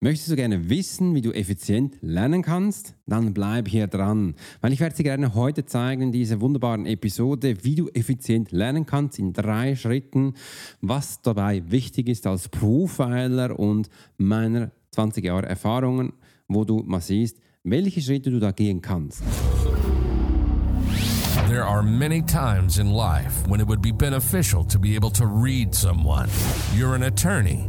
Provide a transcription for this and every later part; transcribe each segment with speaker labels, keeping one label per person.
Speaker 1: Möchtest du gerne wissen, wie du effizient lernen kannst? Dann bleib hier dran, weil ich werde dir gerne heute zeigen in dieser wunderbaren Episode, wie du effizient lernen kannst in drei Schritten, was dabei wichtig ist als Profiler und meiner 20 Jahre Erfahrungen, wo du mal siehst, welche Schritte du da gehen kannst.
Speaker 2: There are many times in life when it would be beneficial to be able to read someone. You're an attorney.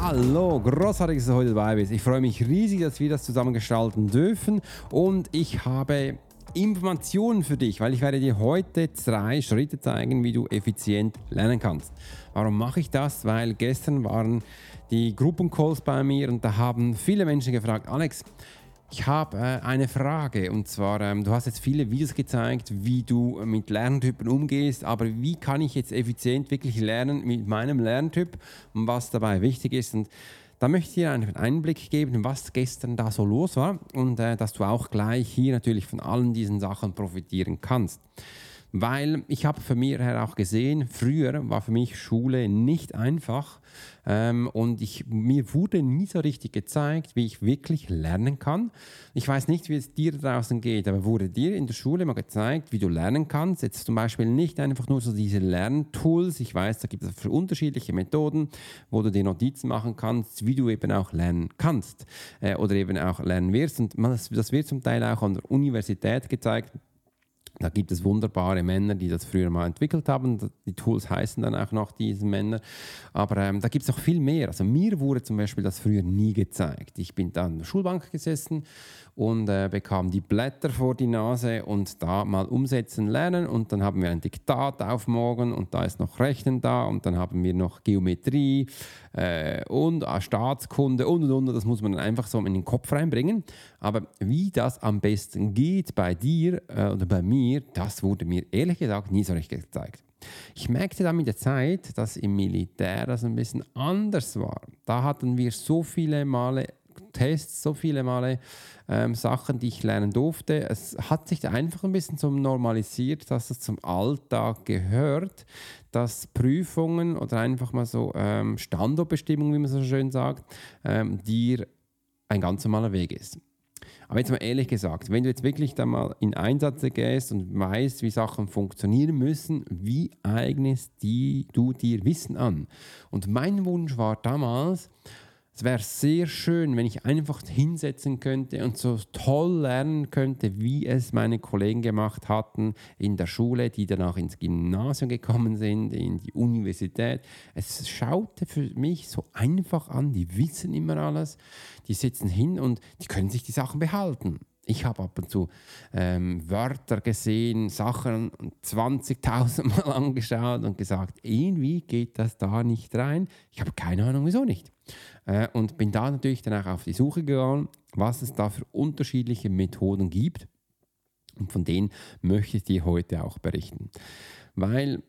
Speaker 1: Hallo, großartig, dass du heute dabei bist. Ich freue mich riesig, dass wir das zusammen gestalten dürfen und ich habe Informationen für dich, weil ich werde dir heute drei Schritte zeigen, wie du effizient lernen kannst. Warum mache ich das? Weil gestern waren die Gruppencalls bei mir und da haben viele Menschen gefragt, Alex, ich habe äh, eine Frage und zwar, ähm, du hast jetzt viele Videos gezeigt, wie du mit Lerntypen umgehst, aber wie kann ich jetzt effizient wirklich lernen mit meinem Lerntyp und was dabei wichtig ist und da möchte ich dir einen Einblick geben, was gestern da so los war und äh, dass du auch gleich hier natürlich von allen diesen Sachen profitieren kannst. Weil ich habe für mich her auch gesehen, früher war für mich Schule nicht einfach ähm, und ich, mir wurde nie so richtig gezeigt, wie ich wirklich lernen kann. Ich weiß nicht, wie es dir draußen geht, aber wurde dir in der Schule mal gezeigt, wie du lernen kannst? Jetzt zum Beispiel nicht einfach nur so diese Lerntools. Ich weiß, da gibt es unterschiedliche Methoden, wo du dir Notizen machen kannst, wie du eben auch lernen kannst äh, oder eben auch lernen wirst. Und das, das wird zum Teil auch an der Universität gezeigt da gibt es wunderbare Männer, die das früher mal entwickelt haben. Die Tools heißen dann auch noch diese Männer. Aber ähm, da gibt es noch viel mehr. Also mir wurde zum Beispiel das früher nie gezeigt. Ich bin dann in der Schulbank gesessen und äh, bekam die Blätter vor die Nase und da mal umsetzen lernen. Und dann haben wir ein Diktat auf morgen und da ist noch Rechnen da und dann haben wir noch Geometrie äh, und äh, Staatskunde und und und. Das muss man dann einfach so in den Kopf reinbringen. Aber wie das am besten geht bei dir äh, oder bei mir, das wurde mir ehrlich gesagt nie so richtig gezeigt. Ich merkte dann mit der Zeit, dass im Militär das ein bisschen anders war. Da hatten wir so viele Male Tests, so viele Male ähm, Sachen, die ich lernen durfte. Es hat sich einfach ein bisschen zum normalisiert, dass es zum Alltag gehört, dass Prüfungen oder einfach mal so ähm, Standortbestimmungen, wie man so schön sagt, ähm, dir ein ganz normaler Weg ist. Aber jetzt mal ehrlich gesagt, wenn du jetzt wirklich da mal in Einsätze gehst und weißt, wie Sachen funktionieren müssen, wie eignest die, du dir Wissen an? Und mein Wunsch war damals, es wäre sehr schön, wenn ich einfach hinsetzen könnte und so toll lernen könnte, wie es meine Kollegen gemacht hatten in der Schule, die danach ins Gymnasium gekommen sind, in die Universität. Es schaute für mich so einfach an, die wissen immer alles, die sitzen hin und die können sich die Sachen behalten. Ich habe ab und zu ähm, Wörter gesehen, Sachen 20.000 Mal angeschaut und gesagt, irgendwie geht das da nicht rein. Ich habe keine Ahnung, wieso nicht. Äh, und bin da natürlich dann auch auf die Suche gegangen, was es da für unterschiedliche Methoden gibt. Und von denen möchte ich dir heute auch berichten. Weil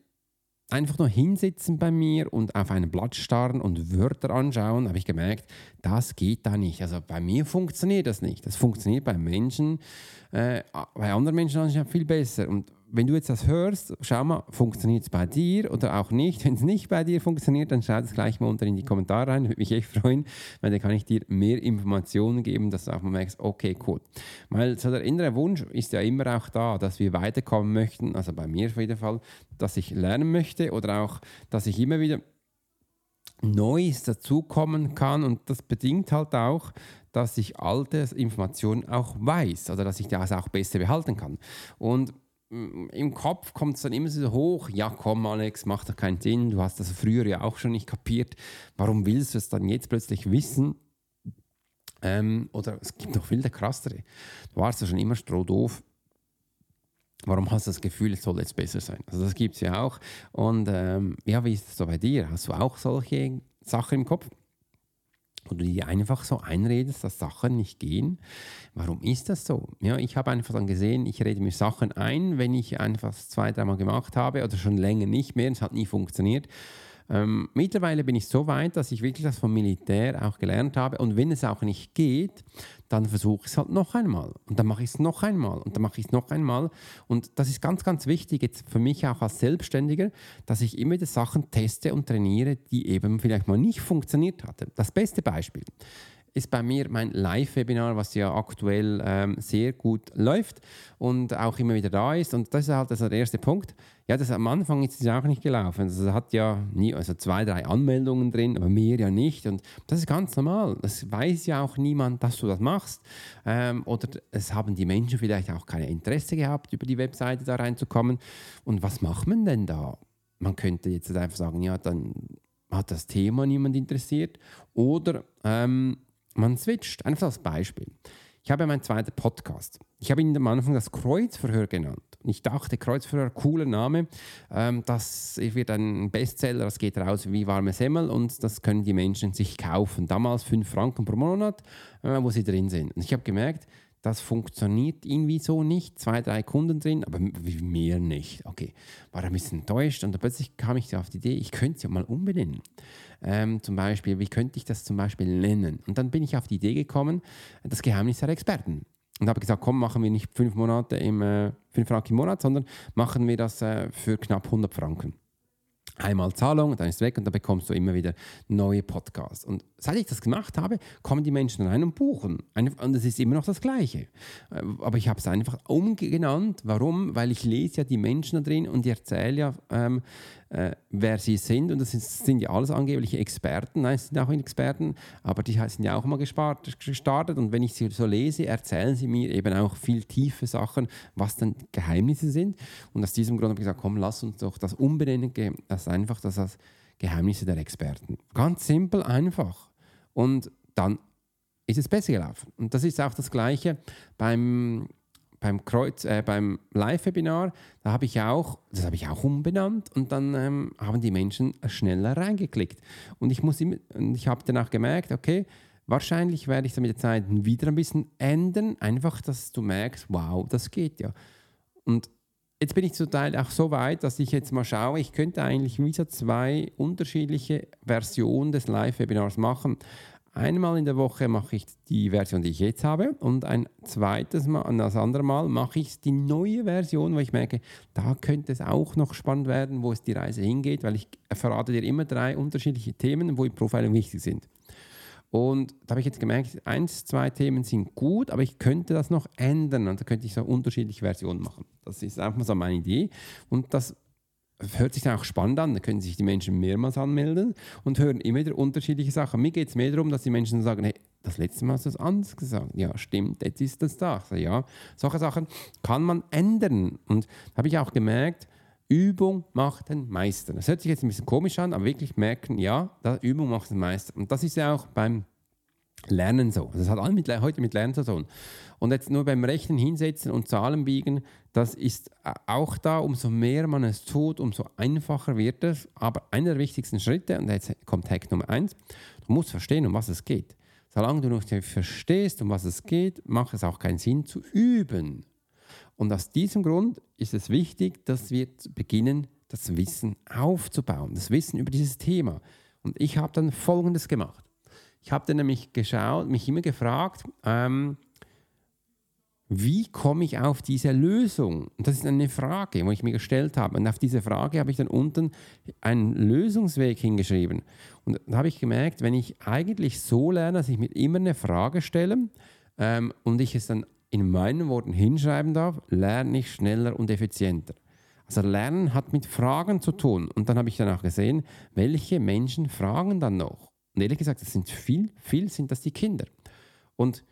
Speaker 1: einfach nur hinsitzen bei mir und auf ein Blatt starren und Wörter anschauen, habe ich gemerkt, das geht da nicht. Also bei mir funktioniert das nicht. Das funktioniert bei Menschen, äh, bei anderen Menschen anscheinend viel besser. Und wenn du jetzt das hörst, schau mal, funktioniert es bei dir oder auch nicht. Wenn es nicht bei dir funktioniert, dann schau es gleich mal unter in die Kommentare rein. Würde mich echt freuen, weil dann kann ich dir mehr Informationen geben, dass du auch mal merkst, okay, cool. Weil so der innere Wunsch ist ja immer auch da, dass wir weiterkommen möchten. Also bei mir auf jeden Fall, dass ich lernen möchte oder auch, dass ich immer wieder Neues dazukommen kann und das bedingt halt auch, dass ich alte Informationen auch weiß oder dass ich das auch besser behalten kann. Und im Kopf kommt es dann immer so hoch, ja komm Alex, macht doch keinen Sinn, du hast das früher ja auch schon nicht kapiert, warum willst du es dann jetzt plötzlich wissen? Ähm, oder es gibt noch viel krassere. Du warst ja schon immer strohdoof. Warum hast du das Gefühl, es soll jetzt besser sein? Also das gibt es ja auch. Und ähm, ja, wie ist es so bei dir? Hast du auch solche Sachen im Kopf? Wo du dir einfach so einredest, dass Sachen nicht gehen. Warum ist das so? Ja, ich habe einfach dann gesehen, ich rede mir Sachen ein, wenn ich einfach zwei, dreimal gemacht habe oder schon länger nicht mehr, es hat nie funktioniert. Ähm, mittlerweile bin ich so weit, dass ich wirklich das vom Militär auch gelernt habe. Und wenn es auch nicht geht, dann versuche ich es halt noch einmal. Und dann mache ich es noch einmal. Und dann mache ich es noch einmal. Und das ist ganz, ganz wichtig jetzt für mich auch als Selbstständiger, dass ich immer die Sachen teste und trainiere, die eben vielleicht mal nicht funktioniert hatten. Das beste Beispiel ist bei mir mein Live-Webinar, was ja aktuell ähm, sehr gut läuft und auch immer wieder da ist. Und das ist halt also der erste Punkt. Ja, das am Anfang ist es auch nicht gelaufen. Also es hat ja nie, also zwei, drei Anmeldungen drin, aber mehr ja nicht. Und das ist ganz normal. Das weiß ja auch niemand, dass du das machst. Ähm, oder es haben die Menschen vielleicht auch kein Interesse gehabt, über die Webseite da reinzukommen. Und was macht man denn da? Man könnte jetzt einfach sagen, ja, dann hat das Thema niemand interessiert. Oder ähm, man switcht. Einfach als Beispiel. Ich habe meinen zweiten Podcast. Ich habe ihn am Anfang das Kreuzverhör genannt. Und ich dachte, Kreuzverhör, cooler Name. Ähm, das wird ein Bestseller, das geht raus wie warme Semmel und das können die Menschen sich kaufen. Damals 5 Franken pro Monat, äh, wo sie drin sind. Und ich habe gemerkt, das funktioniert irgendwie so nicht. Zwei, drei Kunden drin, aber mehr nicht. Okay, war ein bisschen enttäuscht und plötzlich kam ich auf die Idee, ich könnte es ja mal umbenennen. Ähm, zum Beispiel, wie könnte ich das zum Beispiel nennen? Und dann bin ich auf die Idee gekommen, das Geheimnis der Experten. Und habe gesagt, komm, machen wir nicht fünf Monate im äh, fünf Franken im Monat, sondern machen wir das äh, für knapp 100 Franken einmal Zahlung, dann ist es weg und dann bekommst du immer wieder neue Podcasts. Und seit ich das gemacht habe, kommen die Menschen rein und buchen. Und es ist immer noch das Gleiche. Äh, aber ich habe es einfach umgenannt. Warum? Weil ich lese ja die Menschen da drin und erzähle ja, ähm, äh, wer sie sind. Und das sind, sind, ja alles angebliche Experten. Nein, es sind auch Experten, aber die sind ja auch mal gespart, gestartet. Und wenn ich sie so lese, erzählen sie mir eben auch viel tiefe Sachen, was dann Geheimnisse sind. Und aus diesem Grund habe ich gesagt, komm, lass uns doch das umbenennen, das einfach das als Geheimnisse der Experten. Ganz simpel, einfach. Und dann ist es besser gelaufen. Und das ist auch das Gleiche beim beim Kreuz, äh, beim Live-Webinar, da habe ich auch, das habe ich auch umbenannt und dann ähm, haben die Menschen schneller reingeklickt. Und ich muss immer, ich habe danach gemerkt, okay, wahrscheinlich werde ich es mit der Zeit wieder ein bisschen ändern, einfach, dass du merkst, wow, das geht ja. Und jetzt bin ich zum Teil auch so weit, dass ich jetzt mal schaue, ich könnte eigentlich wie so zwei unterschiedliche Versionen des Live-Webinars machen. Einmal in der Woche mache ich die Version, die ich jetzt habe, und ein zweites Mal, das andere Mal mache ich die neue Version, wo ich merke, da könnte es auch noch spannend werden, wo es die Reise hingeht, weil ich verrate dir immer drei unterschiedliche Themen, wo im Profiling wichtig sind. Und da habe ich jetzt gemerkt, eins, zwei Themen sind gut, aber ich könnte das noch ändern. Und da könnte ich so unterschiedliche Versionen machen. Das ist einfach so meine Idee. Und das hört sich dann auch spannend an. Da können sich die Menschen mehrmals anmelden und hören immer wieder unterschiedliche Sachen. Mir geht es mehr darum, dass die Menschen sagen, hey, das letzte Mal hast du es anders gesagt. Ja, stimmt, jetzt ist das da. So, ja, solche Sachen kann man ändern. Und da habe ich auch gemerkt, Übung macht den Meister. Das hört sich jetzt ein bisschen komisch an, aber wirklich merken, ja, Übung macht den Meister. Und das ist ja auch beim Lernen so. Das hat alles mit, heute mit Lernen zu tun. Und jetzt nur beim Rechnen hinsetzen und Zahlen biegen, das ist auch da, umso mehr man es tut, umso einfacher wird es. Aber einer der wichtigsten Schritte, und jetzt kommt Hack Nummer eins, du musst verstehen, um was es geht. Solange du noch nicht verstehst, um was es geht, macht es auch keinen Sinn zu üben. Und aus diesem Grund ist es wichtig, dass wir beginnen, das Wissen aufzubauen, das Wissen über dieses Thema. Und ich habe dann Folgendes gemacht. Ich habe dann nämlich geschaut, mich immer gefragt, ähm, wie komme ich auf diese Lösung? Und das ist eine Frage, wo ich mir gestellt habe. Und auf diese Frage habe ich dann unten einen Lösungsweg hingeschrieben. Und da habe ich gemerkt, wenn ich eigentlich so lerne, dass ich mir immer eine Frage stelle ähm, und ich es dann in meinen Worten hinschreiben darf, lerne ich schneller und effizienter. Also Lernen hat mit Fragen zu tun. Und dann habe ich dann auch gesehen, welche Menschen fragen dann noch. Und ehrlich gesagt, das sind viel, viel sind das die Kinder. Und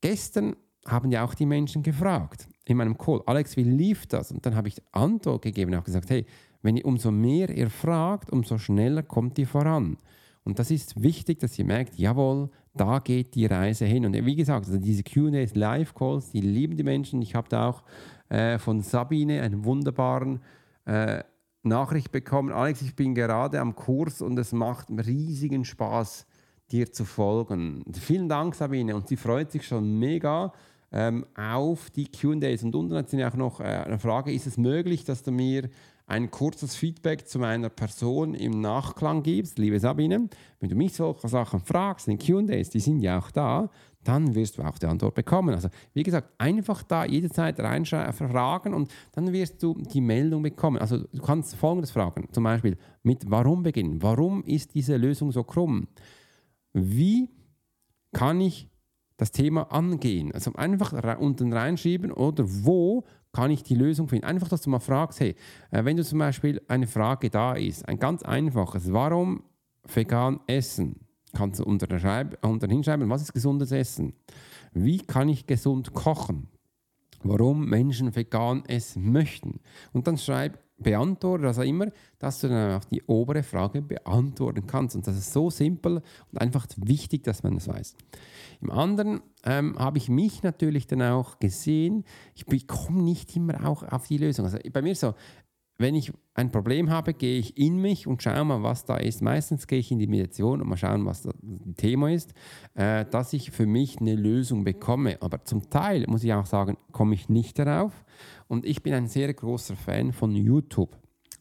Speaker 1: gestern haben ja auch die Menschen gefragt in meinem Call, Alex, wie lief das? Und dann habe ich Antwort gegeben auch gesagt, hey, wenn ihr umso mehr ihr fragt, umso schneller kommt ihr voran. Und das ist wichtig, dass ihr merkt, jawohl, da geht die Reise hin. Und wie gesagt, also diese QAs, Live-Calls, die lieben die Menschen. Ich habe da auch äh, von Sabine einen wunderbaren äh, Nachricht bekommen. Alex, ich bin gerade am Kurs und es macht riesigen Spaß, dir zu folgen. Vielen Dank, Sabine. Und sie freut sich schon mega ähm, auf die QAs. Und unten hat sie auch noch äh, eine Frage: Ist es möglich, dass du mir ein kurzes Feedback zu meiner Person im Nachklang gibst, liebe Sabine? Wenn du mich solche Sachen fragst, in QAs, die sind ja auch da, dann wirst du auch die Antwort bekommen. Also wie gesagt, einfach da jederzeit reinfragen und dann wirst du die Meldung bekommen. Also du kannst folgendes fragen, zum Beispiel mit Warum beginnen. Warum ist diese Lösung so krumm? Wie kann ich das Thema angehen? Also einfach unten reinschieben oder wo kann ich die Lösung finden? Einfach, dass du mal fragst, hey, äh, wenn du zum Beispiel eine Frage da ist, ein ganz einfaches, warum vegan essen? kannst du unter, unter hinschreiben, was ist gesundes Essen? Wie kann ich gesund kochen? Warum Menschen vegan essen möchten? Und dann schreib, beantworte das immer, dass du dann auch die obere Frage beantworten kannst. Und das ist so simpel und einfach wichtig, dass man das weiß. Im anderen ähm, habe ich mich natürlich dann auch gesehen, ich bekomme nicht immer auch auf die Lösung. Also bei mir so, wenn ich ein Problem habe, gehe ich in mich und schaue mal, was da ist. Meistens gehe ich in die Meditation und mal schauen, was das Thema ist, äh, dass ich für mich eine Lösung bekomme. Aber zum Teil, muss ich auch sagen, komme ich nicht darauf. Und ich bin ein sehr großer Fan von YouTube.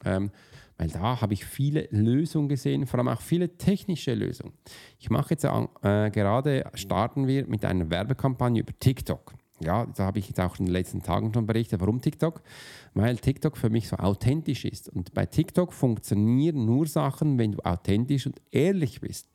Speaker 1: Ähm, weil da habe ich viele Lösungen gesehen, vor allem auch viele technische Lösungen. Ich mache jetzt äh, gerade, starten wir mit einer Werbekampagne über TikTok ja, da habe ich jetzt auch in den letzten Tagen schon berichtet, warum TikTok? Weil TikTok für mich so authentisch ist. Und bei TikTok funktionieren nur Sachen, wenn du authentisch und ehrlich bist.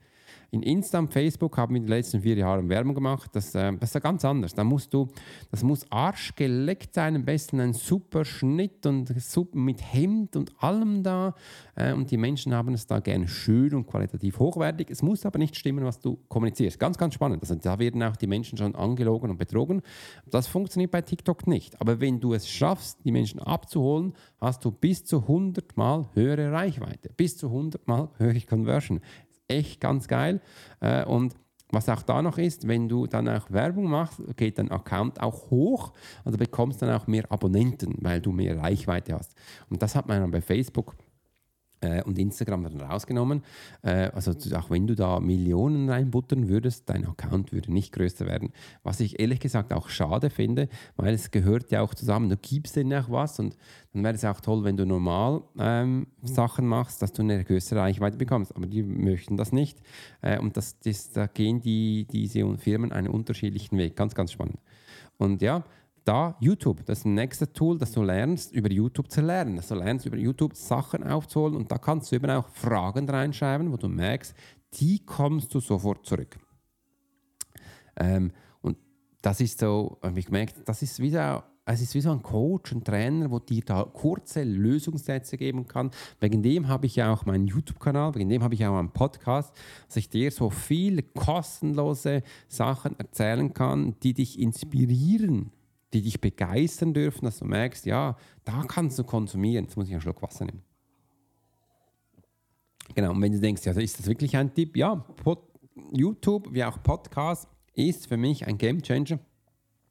Speaker 1: In Insta und Facebook haben wir in den letzten vier Jahren Werbung gemacht. Das, äh, das ist ja ganz anders. Da musst du, das muss arschgeleckt sein, am besten ein super Schnitt und super mit Hemd und allem da. Äh, und die Menschen haben es da gerne schön und qualitativ hochwertig. Es muss aber nicht stimmen, was du kommunizierst. Ganz, ganz spannend. Also da werden auch die Menschen schon angelogen und betrogen. Das funktioniert bei TikTok nicht. Aber wenn du es schaffst, die Menschen abzuholen, hast du bis zu 100 Mal höhere Reichweite, bis zu 100 Mal höhere Conversion echt ganz geil. Äh, und was auch da noch ist, wenn du dann auch Werbung machst, geht dein Account auch hoch du bekommst dann auch mehr Abonnenten, weil du mehr Reichweite hast. Und das hat man dann bei Facebook und Instagram dann rausgenommen. Äh, also auch wenn du da Millionen reinbuttern würdest, dein Account würde nicht größer werden. Was ich ehrlich gesagt auch schade finde, weil es gehört ja auch zusammen. Du gibst denen auch was und dann wäre es auch toll, wenn du normal ähm, Sachen machst, dass du eine größere Reichweite bekommst. Aber die möchten das nicht. Äh, und das, das, da gehen die, diese Firmen einen unterschiedlichen Weg. Ganz, ganz spannend. Und ja, da YouTube, das nächstes Tool, das du lernst, über YouTube zu lernen. Dass du lernst, über YouTube Sachen aufzuholen und da kannst du eben auch Fragen reinschreiben, wo du merkst, die kommst du sofort zurück. Ähm, und das ist so, habe ich gemerkt, das ist wieder es ist wie so ein Coach, ein Trainer, wo dir da kurze Lösungssätze geben kann. Wegen dem habe ich ja auch meinen YouTube-Kanal, wegen dem habe ich auch einen Podcast, dass ich dir so viele kostenlose Sachen erzählen kann, die dich inspirieren die dich begeistern dürfen, dass du merkst, ja, da kannst du konsumieren. Jetzt muss ich einen Schluck Wasser nehmen. Genau, und wenn du denkst, ja, ist das wirklich ein Tipp? Ja, Pod YouTube wie auch Podcast ist für mich ein Game Changer.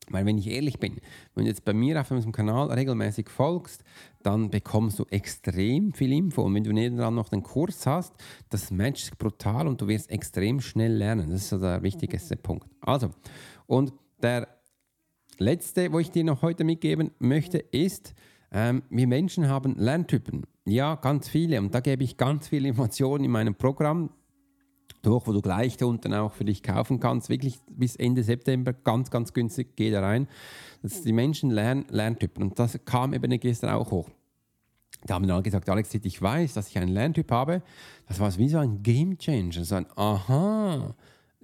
Speaker 1: Weil wenn ich ehrlich bin, wenn du jetzt bei mir auf unserem Kanal regelmäßig folgst, dann bekommst du extrem viel Info. Und wenn du nebenan noch den Kurs hast, das matcht brutal und du wirst extrem schnell lernen. Das ist so der wichtigste Punkt. Also, und der letzte, wo ich dir noch heute mitgeben möchte, ist, ähm, wir Menschen haben Lerntypen. Ja, ganz viele. Und da gebe ich ganz viele Informationen in meinem Programm durch, wo du gleich da unten auch für dich kaufen kannst. Wirklich bis Ende September ganz, ganz günstig. Geh da rein. Das die Menschen lernen Lerntypen. Und das kam eben gestern auch hoch. Da haben dann gesagt, Alex, ich weiß, dass ich einen Lerntyp habe. Das war wie so ein Game Changer. So ein Aha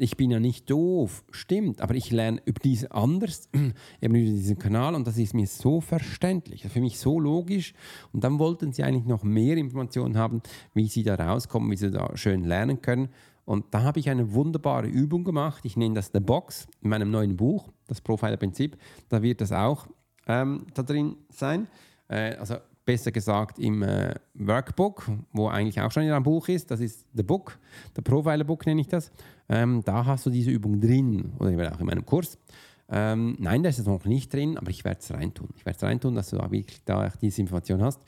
Speaker 1: ich bin ja nicht doof, stimmt, aber ich lerne über diese anders, eben über diesen Kanal und das ist mir so verständlich, für mich so logisch. Und dann wollten sie eigentlich noch mehr Informationen haben, wie sie da rauskommen, wie sie da schön lernen können. Und da habe ich eine wunderbare Übung gemacht. Ich nenne das The Box in meinem neuen Buch, das Profiler-Prinzip. Da wird das auch ähm, da drin sein. Äh, also besser gesagt im äh, Workbook, wo eigentlich auch schon in einem Buch ist. Das ist The Book, der Profiler Book nenne ich das. Ähm, da hast du diese Übung drin oder auch in meinem Kurs. Ähm, nein, da ist es noch nicht drin, aber ich werde es reintun. Ich werde es reintun, dass du da wirklich da diese Information hast.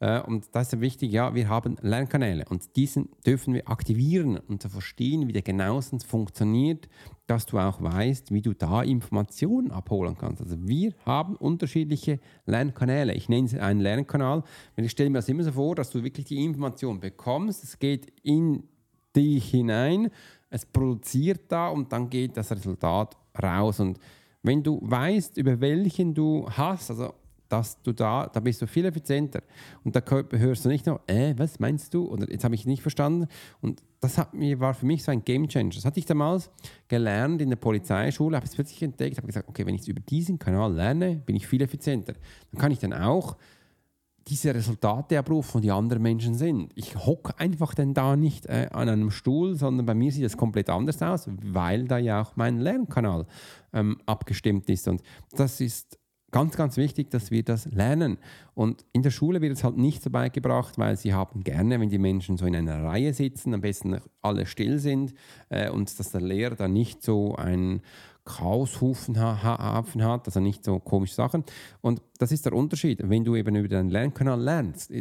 Speaker 1: Äh, und das ist wichtig, ja, wir haben Lernkanäle und diesen dürfen wir aktivieren und zu verstehen, wie der genauestens funktioniert, dass du auch weißt, wie du da Informationen abholen kannst. Also wir haben unterschiedliche Lernkanäle. Ich nenne es einen Lernkanal, weil ich stelle mir das immer so vor, dass du wirklich die Information bekommst, es geht in dich hinein, es produziert da und dann geht das Resultat raus. Und wenn du weißt, über welchen du hast, also dass du da, da bist du viel effizienter. Und da hörst du nicht noch, äh, was meinst du? Oder jetzt habe ich nicht verstanden. Und das hat mir, war für mich so ein Game Changer. Das hatte ich damals gelernt in der Polizeischule, habe es plötzlich entdeckt, habe gesagt, okay, wenn ich es über diesen Kanal lerne, bin ich viel effizienter. Dann kann ich dann auch diese Resultate abrufen, die andere Menschen sind. Ich hocke einfach dann da nicht äh, an einem Stuhl, sondern bei mir sieht es komplett anders aus, weil da ja auch mein Lernkanal ähm, abgestimmt ist. Und das ist ganz, ganz wichtig, dass wir das lernen. Und in der Schule wird es halt nicht so beigebracht, weil sie haben gerne, wenn die Menschen so in einer Reihe sitzen, am besten alle still sind äh, und dass der Lehrer da nicht so ein Chaoshufen hat, also nicht so komische Sachen. Und das ist der Unterschied. Wenn du eben über deinen Lernkanal lernst,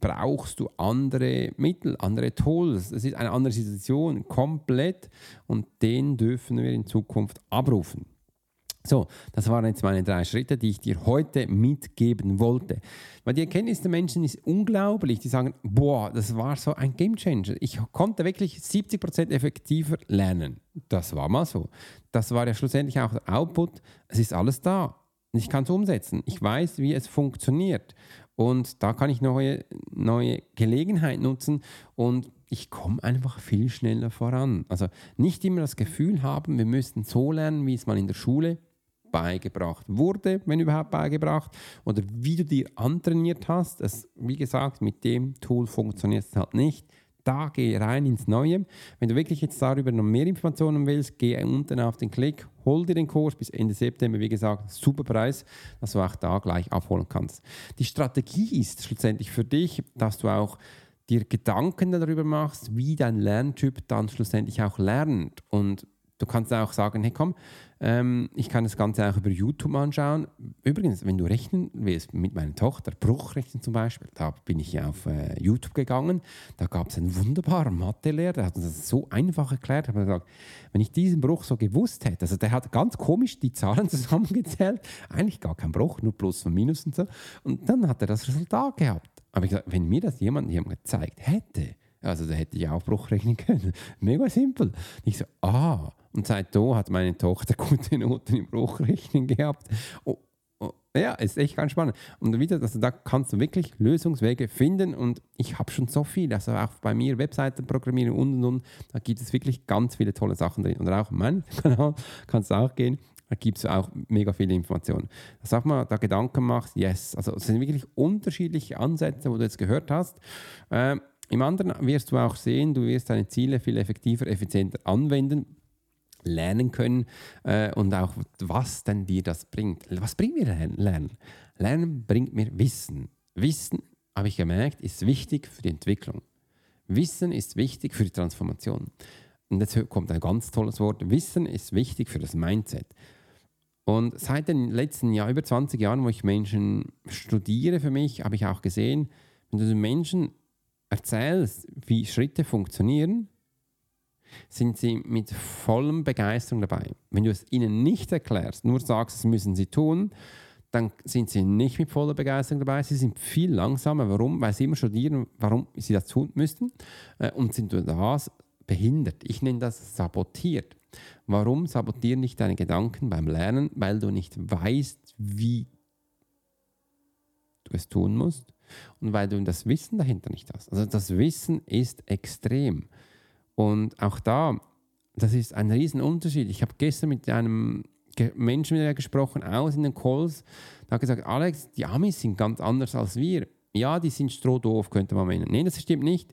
Speaker 1: brauchst du andere Mittel, andere Tools. Es ist eine andere Situation, komplett. Und den dürfen wir in Zukunft abrufen. So, das waren jetzt meine drei Schritte, die ich dir heute mitgeben wollte. Weil die Erkenntnis der Menschen ist unglaublich. Die sagen, boah, das war so ein Game Changer. Ich konnte wirklich 70% effektiver lernen. Das war mal so. Das war ja schlussendlich auch der Output. Es ist alles da. Ich kann es umsetzen. Ich weiß, wie es funktioniert. Und da kann ich neue, neue Gelegenheit nutzen und ich komme einfach viel schneller voran. Also nicht immer das Gefühl haben, wir müssten so lernen, wie es mal in der Schule beigebracht wurde, wenn überhaupt beigebracht, oder wie du dir antrainiert hast. Es, wie gesagt, mit dem Tool funktioniert es halt nicht. Da geh rein ins Neue. Wenn du wirklich jetzt darüber noch mehr Informationen willst, geh unten auf den Klick, hol dir den Kurs bis Ende September. Wie gesagt, super Preis, dass du auch da gleich abholen kannst. Die Strategie ist schlussendlich für dich, dass du auch dir Gedanken darüber machst, wie dein Lerntyp dann schlussendlich auch lernt. Und du kannst auch sagen, hey komm, ähm, ich kann das Ganze auch über YouTube anschauen. Übrigens, wenn du rechnen willst mit meiner Tochter, Bruchrechnen zum Beispiel, da bin ich auf äh, YouTube gegangen, da gab es einen wunderbaren Mathelehrer, der hat uns das so einfach erklärt, hat gesagt, wenn ich diesen Bruch so gewusst hätte, also der hat ganz komisch die Zahlen zusammengezählt, eigentlich gar kein Bruch, nur Plus und Minus und so, und dann hat er das Resultat gehabt. Aber ich gesagt, wenn mir das jemand, jemand gezeigt hätte, also da hätte ich auch Bruch rechnen können. Mega simpel. Ich so, ah, und seitdem hat meine Tochter gute Noten im Bruchrechnen gehabt. Oh, oh, ja, ist echt ganz spannend. Und wieder, also da kannst du wirklich Lösungswege finden und ich habe schon so viel, also auch bei mir Webseiten programmieren und und und, da gibt es wirklich ganz viele tolle Sachen drin. Und auch mein Kanal kannst du auch gehen, da gibt es auch mega viele Informationen. Sag mal, da Gedanken machst, yes, also es sind wirklich unterschiedliche Ansätze, wo du jetzt gehört hast. Äh, Im anderen wirst du auch sehen, du wirst deine Ziele viel effektiver, effizienter anwenden lernen können äh, und auch was denn dir das bringt. Was bringt mir Lernen? Lernen bringt mir Wissen. Wissen, habe ich gemerkt, ist wichtig für die Entwicklung. Wissen ist wichtig für die Transformation. Und jetzt kommt ein ganz tolles Wort. Wissen ist wichtig für das Mindset. Und seit den letzten Jahr, über 20 Jahren, wo ich Menschen studiere für mich, habe ich auch gesehen, wenn du den Menschen erzählst, wie Schritte funktionieren, sind sie mit vollem Begeisterung dabei. Wenn du es ihnen nicht erklärst, nur sagst, das müssen sie tun, dann sind sie nicht mit voller Begeisterung dabei. Sie sind viel langsamer. Warum? Weil sie immer studieren, warum sie das tun müssten äh, und sind durch das behindert. Ich nenne das sabotiert. Warum sabotieren nicht deine Gedanken beim Lernen? Weil du nicht weißt, wie du es tun musst und weil du das Wissen dahinter nicht hast. Also das Wissen ist extrem. Und auch da, das ist ein Riesenunterschied. Ich habe gestern mit einem Menschen wieder gesprochen, aus in den Calls, der hat gesagt, Alex, die Amis sind ganz anders als wir. Ja, die sind strohdoof, könnte man meinen. Nein, das stimmt nicht.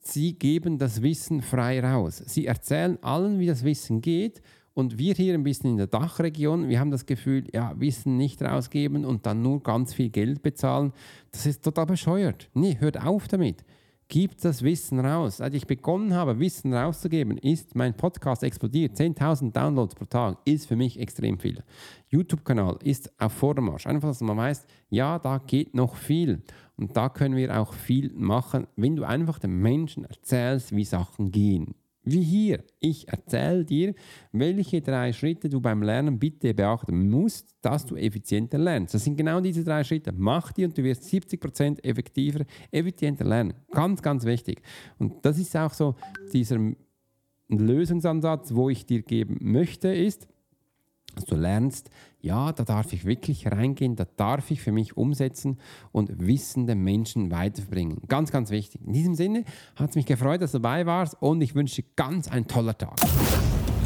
Speaker 1: Sie geben das Wissen frei raus. Sie erzählen allen, wie das Wissen geht Und wir hier ein bisschen in der Dachregion, wir haben das Gefühl, ja, Wissen nicht rausgeben und dann nur ganz viel Geld bezahlen. Das ist total bescheuert. Nee, hört auf damit. Gib das Wissen raus. Als ich begonnen habe, Wissen rauszugeben, ist mein Podcast explodiert. 10.000 Downloads pro Tag ist für mich extrem viel. YouTube-Kanal ist auf Vordermarsch. Einfach, dass man weiß, ja, da geht noch viel. Und da können wir auch viel machen, wenn du einfach den Menschen erzählst, wie Sachen gehen. Wie hier. Ich erzähle dir, welche drei Schritte du beim Lernen bitte beachten musst, dass du effizienter lernst. Das sind genau diese drei Schritte. Mach die und du wirst 70% effektiver, effizienter lernen. Ganz, ganz wichtig. Und das ist auch so dieser Lösungsansatz, wo ich dir geben möchte, ist, dass du lernst, ja, da darf ich wirklich reingehen, da darf ich für mich umsetzen und wissende Menschen weiterbringen. Ganz, ganz wichtig. In diesem Sinne hat es mich gefreut, dass du dabei warst und ich wünsche dir ganz einen tollen Tag.